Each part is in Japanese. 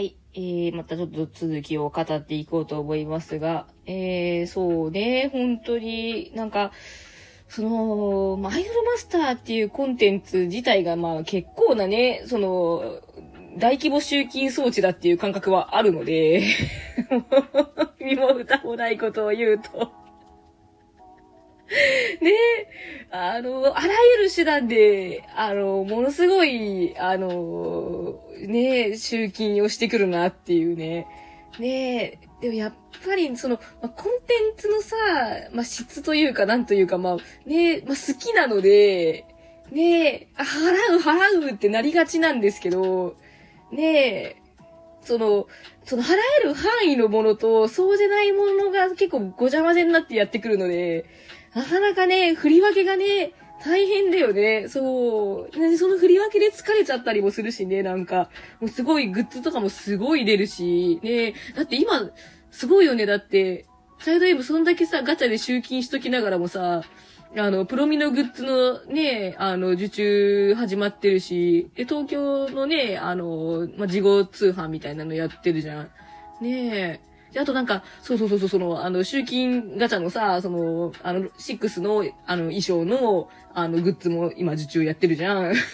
はい。えー、またちょっと続きを語っていこうと思いますが、えー、そうね、本当になんか、その、まあアイドルマスターっていうコンテンツ自体がまあ結構なね、その、大規模集金装置だっていう感覚はあるので、身も蓋もないことを言うと。ね。あの、あらゆる手段で、あの、ものすごい、あの、ね集金をしてくるなっていうね。ねでもやっぱり、その、まあ、コンテンツのさ、まあ、質というか、なんというか、まあ、ねまあ、好きなので、ね払う、払うってなりがちなんですけど、ねその、その払える範囲のものと、そうじゃないものが結構ごちゃ混ぜになってやってくるので、なかなかね、振り分けがね、大変だよね。そう。その振り分けで疲れちゃったりもするしね、なんか。もうすごいグッズとかもすごい出るし、ね。だって今、すごいよね。だって、サイド M そんだけさ、ガチャで集金しときながらもさ、あの、プロミのグッズのね、あの、受注始まってるし、で、東京のね、あの、まあ、事後通販みたいなのやってるじゃん。ねえ。で、あとなんか、そうそうそうそう、その、あの、集金ガチャのさ、その、あの、シックスの、あの、衣装の、あの、グッズも今受注やってるじゃん。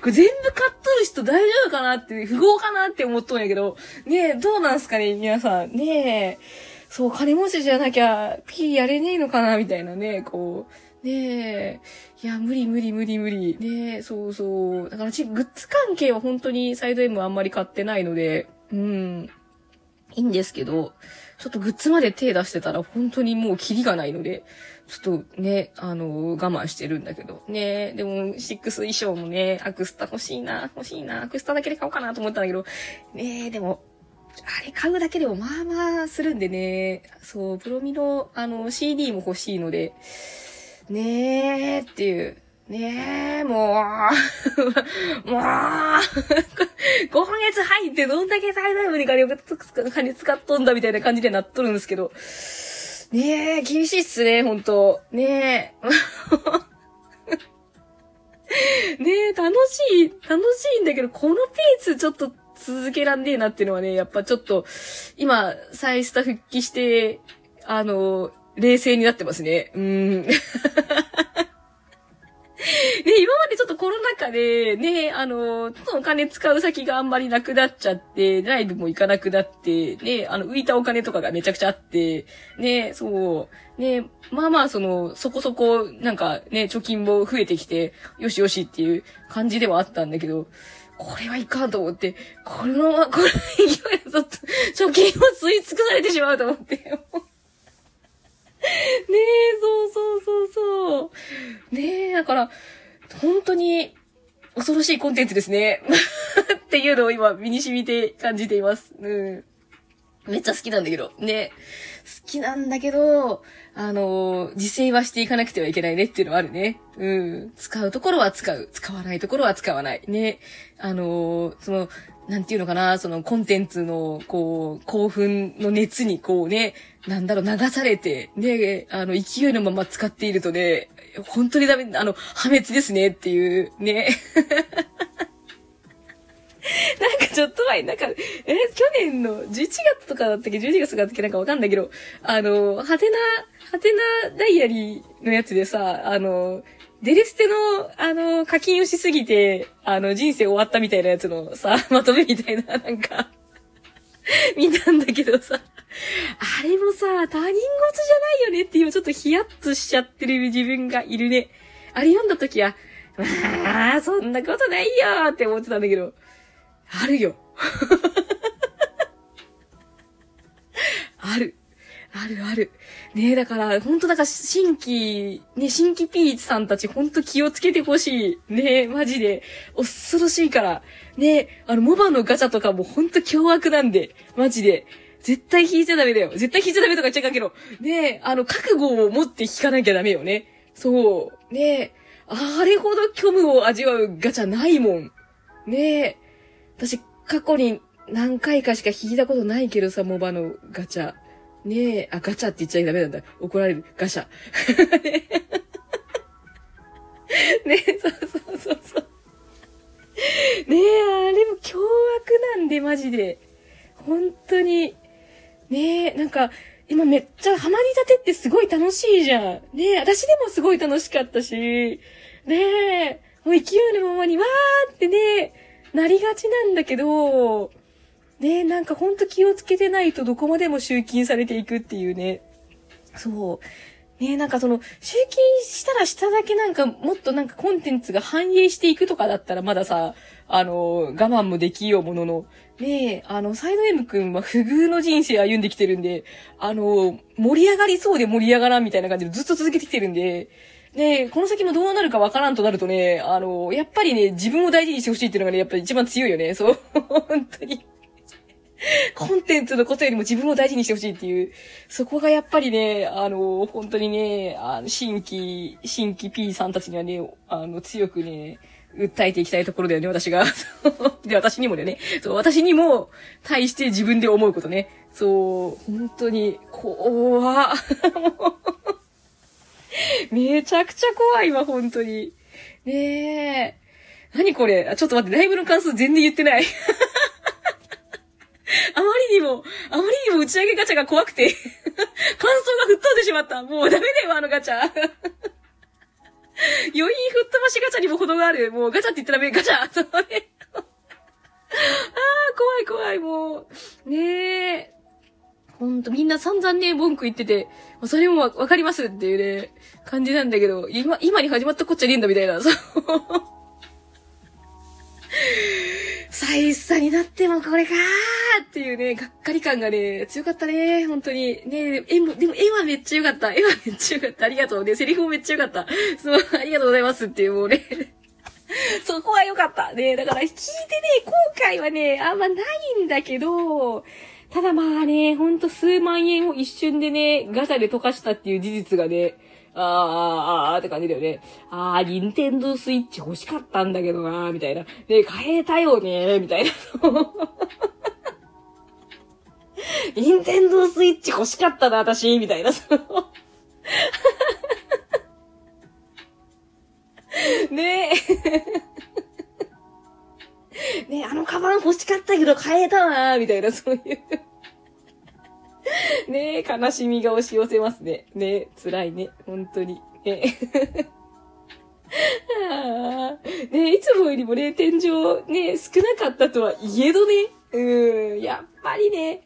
これ全部買っとる人大丈夫かなって、不合かなって思っとんやけど、ねえ、どうなんすかね、皆さん。ねえ、そう、金持ちじゃなきゃ、P やれねえのかな、みたいなね、こう。ねえ、いや、無理無理無理無理。ねえ、そうそう。だからち、グッズ関係は本当にサイド M あんまり買ってないので、うん。いいんですけど、ちょっとグッズまで手出してたら本当にもうキリがないので、ちょっとね、あの、我慢してるんだけど。ねでも、シックス衣装もね、アクスタ欲しいな、欲しいな、アクスタだけで買おうかなと思ったんだけど、ねでも、あれ買うだけでもまあまあするんでね、そう、プロミの、あの、CD も欲しいので、ねーっていう、ねえ、もう、もう、5ヶ月入ってどんだけ最大部に金を金使っとんだみたいな感じでなっとるんですけど、ねえ、厳しいっすね、ほんと。ねえ。ねえ、楽しい、楽しいんだけど、このペースちょっと続けらんねえなっていうのはね、やっぱちょっと、今、再スタ復帰して、あの、冷静になってますね。うん。ね、今までちょっとコロナ禍で、ね、あの、ちょっとお金使う先があんまりなくなっちゃって、ライブも行かなくなって、ね、あの、浮いたお金とかがめちゃくちゃあって、ね、そう、ね、まあまあ、その、そこそこ、なんかね、貯金も増えてきて、よしよしっていう感じではあったんだけど、これはいかんと思って、このまま、この勢いでちょっと、貯金を吸い尽くされてしまうと思って。ねえ、そうそうそうそう。ねえ、だから、本当に恐ろしいコンテンツですね。っていうのを今身に染みて感じています。うん。めっちゃ好きなんだけど。ね。好きなんだけど、あの、自制はしていかなくてはいけないねっていうのはあるね。うん。使うところは使う。使わないところは使わない。ね。あの、その、なんていうのかな、そのコンテンツの、こう、興奮の熱にこうね、なんだろう、流されて、ね、あの、勢いのまま使っているとね、本当にダメ、あの、破滅ですねっていう、ね。なんかちょっと前、なんか、え、去年の11月とかだったっけ ?12 月とかだったっけなんかわかんないけど、あの、はてな、はてなダイアリーのやつでさ、あの、デレステの、あの、課金をしすぎて、あの、人生終わったみたいなやつのさ、まとめみたいな、なんか見たんだけどさ、あれもさ、他人事じゃないよねっていうちょっとヒヤッとしちゃってる自分がいるね。あれ読んだ時は、まあ、そんなことないよって思ってたんだけど、あるよ。ある。あるある。ねえ、だから、ほんとだから、新規、ね、新規ピーチさんたちほんと気をつけてほしい。ねえ、マジで。恐ろしいから。ねえ、あの、モバのガチャとかもほんと凶悪なんで。マジで。絶対引いちゃダメだよ。絶対引いちゃダメとか言っちゃいかけど。ねえ、あの、覚悟を持って引かなきゃダメよね。そう。ねえ、あれほど虚無を味わうガチャないもん。ねえ。私、過去に何回かしか引いたことないけどさ、モバのガチャ。ねえ、あ、ガチャって言っちゃダメなんだ。怒られる。ガシャ。ねえ、そうそうそうそう。ねえ、あれも凶悪なんで、マジで。本当に。ねえ、なんか、今めっちゃハマりたてってすごい楽しいじゃん。ねえ、私でもすごい楽しかったし。ねえ、もう勢いのままにわーってね、なりがちなんだけど、ねえ、なんかほんと気をつけてないとどこまでも集金されていくっていうね。そう。ねえ、なんかその、集金したらしただけなんかもっとなんかコンテンツが反映していくとかだったらまださ、あの、我慢もできようものの、ねえ、あの、サイド M 君は不遇の人生歩んできてるんで、あの、盛り上がりそうで盛り上がらんみたいな感じでずっと続けてきてるんで、で、この先もどうなるかわからんとなるとね、あの、やっぱりね、自分を大事にしてほしいっていうのがね、やっぱり一番強いよね。そう。本当に。コンテンツのことよりも自分を大事にしてほしいっていう、そこがやっぱりね、あの、本当にね、あの、新規、新規 P さんたちにはね、あの、強くね、訴えていきたいところだよね、私が。で、私にもだよね。そう、私にも、対して自分で思うことね。そう、本当に、怖 めちゃくちゃ怖いわ、本当に。ねえ。何これ？ちょっと待って、ライブの感想全然言ってない。あまりにも、あまりにも打ち上げガチャが怖くて 感想が吹っ飛んでしまった。もうダメだよ、あのガチャ。余韻吹っ飛ばしガチャにも程がある。もうガチャって言ったらダメ、ガチャそうね。ああ、怖い怖い、もう。ねえ。ほんと、みんな散々ね、文句言ってて、それもわかりますっていうね、感じなんだけど、今、今に始まったこっちゃねえんだみたいな、そう。大差になってもこれかーっていうね、がっかり感がね、強かったね、本当に。ね絵も、でも絵はめっちゃ良かった。絵はめっちゃ良かった。ありがとうね。セリフもめっちゃ良かった。そう、ありがとうございますっていうもうね。そこは良かった。ねだから聞いてね、後悔はね、あんまないんだけど、ただまあね、ほんと数万円を一瞬でね、ガチャで溶かしたっていう事実がね、あー、あー、あーって感じだよね。あー、ニンテンドースイッチ欲しかったんだけどな、みたいな。で、変えたよねー、みたいな。ニンテンドースイッチ欲しかったな、私、みたいな。ねえ。欲しかったけど変えたなー、みたいな、そういうねえ、悲しみが押し寄せますね。ねえ、辛いね。本当に。ねねいつもよりもね、天井ね、少なかったとはいえどね。うん、やっぱりね、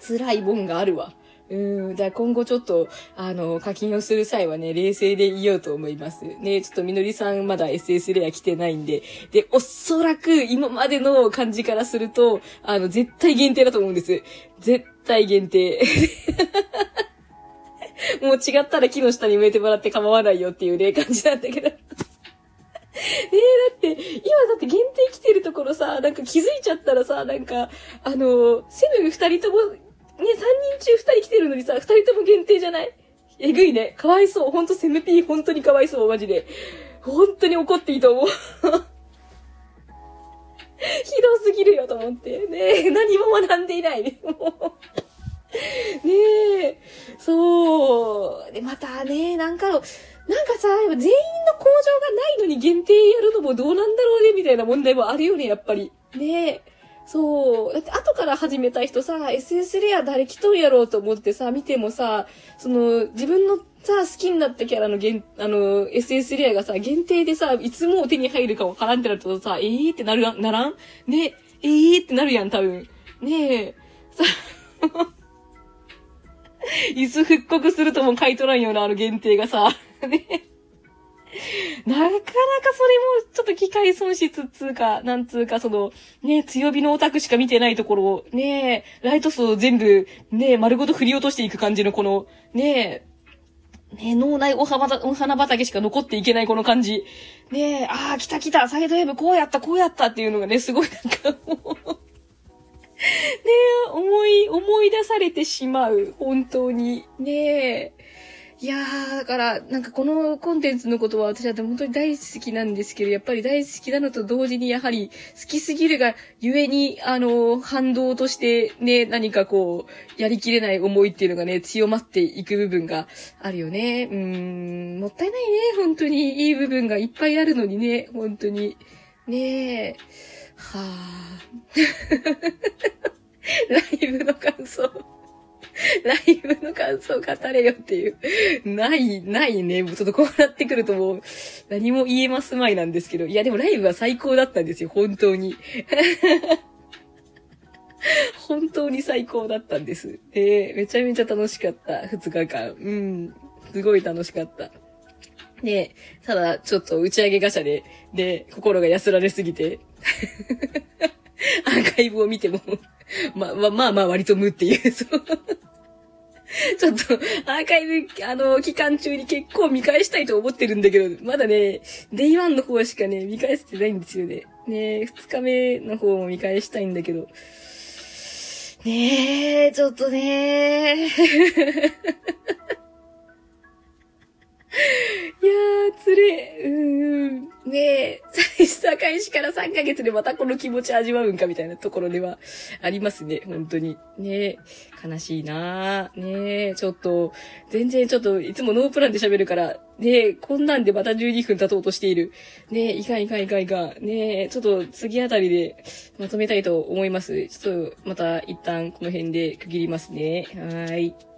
辛いもんがあるわ。うん、だ今後ちょっと、あの、課金をする際はね、冷静でいようと思います。ね、ちょっとみのりさんまだ SS レア来てないんで、で、おそらく今までの感じからすると、あの、絶対限定だと思うんです。絶対限定。もう違ったら木の下に植えてもらって構わないよっていうね、感じなんだけど。ねえ、だって、今だって限定来てるところさ、なんか気づいちゃったらさ、なんか、あの、セブン二人とも、人中2人来てるのにさ、2人とも限定じゃない？えぐいね。かわいそう。ほんとセムピー本当にかわいそう、マジで。本当に怒っていいと思う。ひどすぎるよと思って。ねえ、何も学んでいない。ねえ、そう。で、またね、なんか、なんかさ、全員の工場がないのに限定やるのもどうなんだろうね、みたいな問題もあるよね、やっぱり。ねえ。そう。だって後から始めた人さ、SS レア誰来とんやろうと思ってさ、見てもさ、その、自分のさ、好きになったキャラの限、あの、SS レアがさ、限定でさ、いつも手に入るかわからんってなるとさ、えーってなる、ならん？ね、えーってなるやん、多分。ねえ。さ、いつ復刻するとも書いとらんような、あの限定がさ、ね。なかなかそれもちょっと機械損失つうか、なんつうか、その、ね、強火のオタクしか見てないところを、ね、ライト層全部、ね、丸ごと振り落としていく感じのこの、ね、ね脳内お花お花畑しか残っていけないこの感じ。ねああ、来た来た、サイドウェブこうやった、こうやったっていうのがね、すごいなんかもうね思い、思い出されてしまう。本当に。ねえ。いやー、だから、なんかこのコンテンツのことは私は本当に大好きなんですけど、やっぱり大好きなのと同時にやはり好きすぎるがゆえに、あの、反動としてね、何かこう、やりきれない思いっていうのがね、強まっていく部分があるよね。うーん、もったいないね、本当に。いい部分がいっぱいあるのにね、本当に。ねえ。はあ。ライブの感想。ライブの感想を語れよっていう。ない、ないね。もうちょっとこうなってくるともう、何も言えますまいなんですけど。いや、でもライブは最高だったんですよ。本当に。本当に最高だったんです。えー、めちゃめちゃ楽しかった。二日間。うん。すごい楽しかった。ねただ、ちょっと打ち上げガシャで、で、心がやられすぎて、アーカイブを見ても、ま、ま、まあまあ割と無っていう、そう。ちょっと、アーカイブ、あの、期間中に結構見返したいと思ってるんだけど、まだね、 Day One の方しかね、見返せてないんですよね。ね二日目の方も見返したいんだけど。ねえ、ちょっとねいやー、つれ、うーん。ねえ、最初開始から3ヶ月でまたこの気持ち味わうんかみたいなところではありますね、本当に。ねえ、悲しいなー。ねえ、ちょっと、全然ちょっと、いつもノープランで喋るから、ねえ、こんなんでまた12分経とうとしている。ねえ、いかんいかんいかんいかん。ねえ、ちょっと次あたりでまとめたいと思います。ちょっと、また一旦この辺で区切りますね。はーい。